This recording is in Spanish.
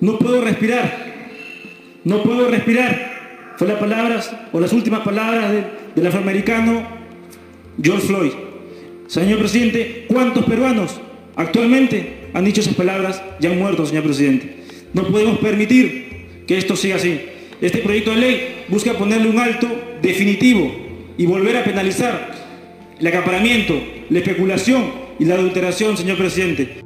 No puedo respirar. No puedo respirar. Fue las palabras o las últimas palabras del afroamericano George Floyd. Señor presidente, ¿cuántos peruanos actualmente han dicho esas palabras y han muerto, señor presidente? No podemos permitir que esto siga así. Este proyecto de ley busca ponerle un alto definitivo y volver a penalizar el acaparamiento, la especulación y la adulteración, señor presidente.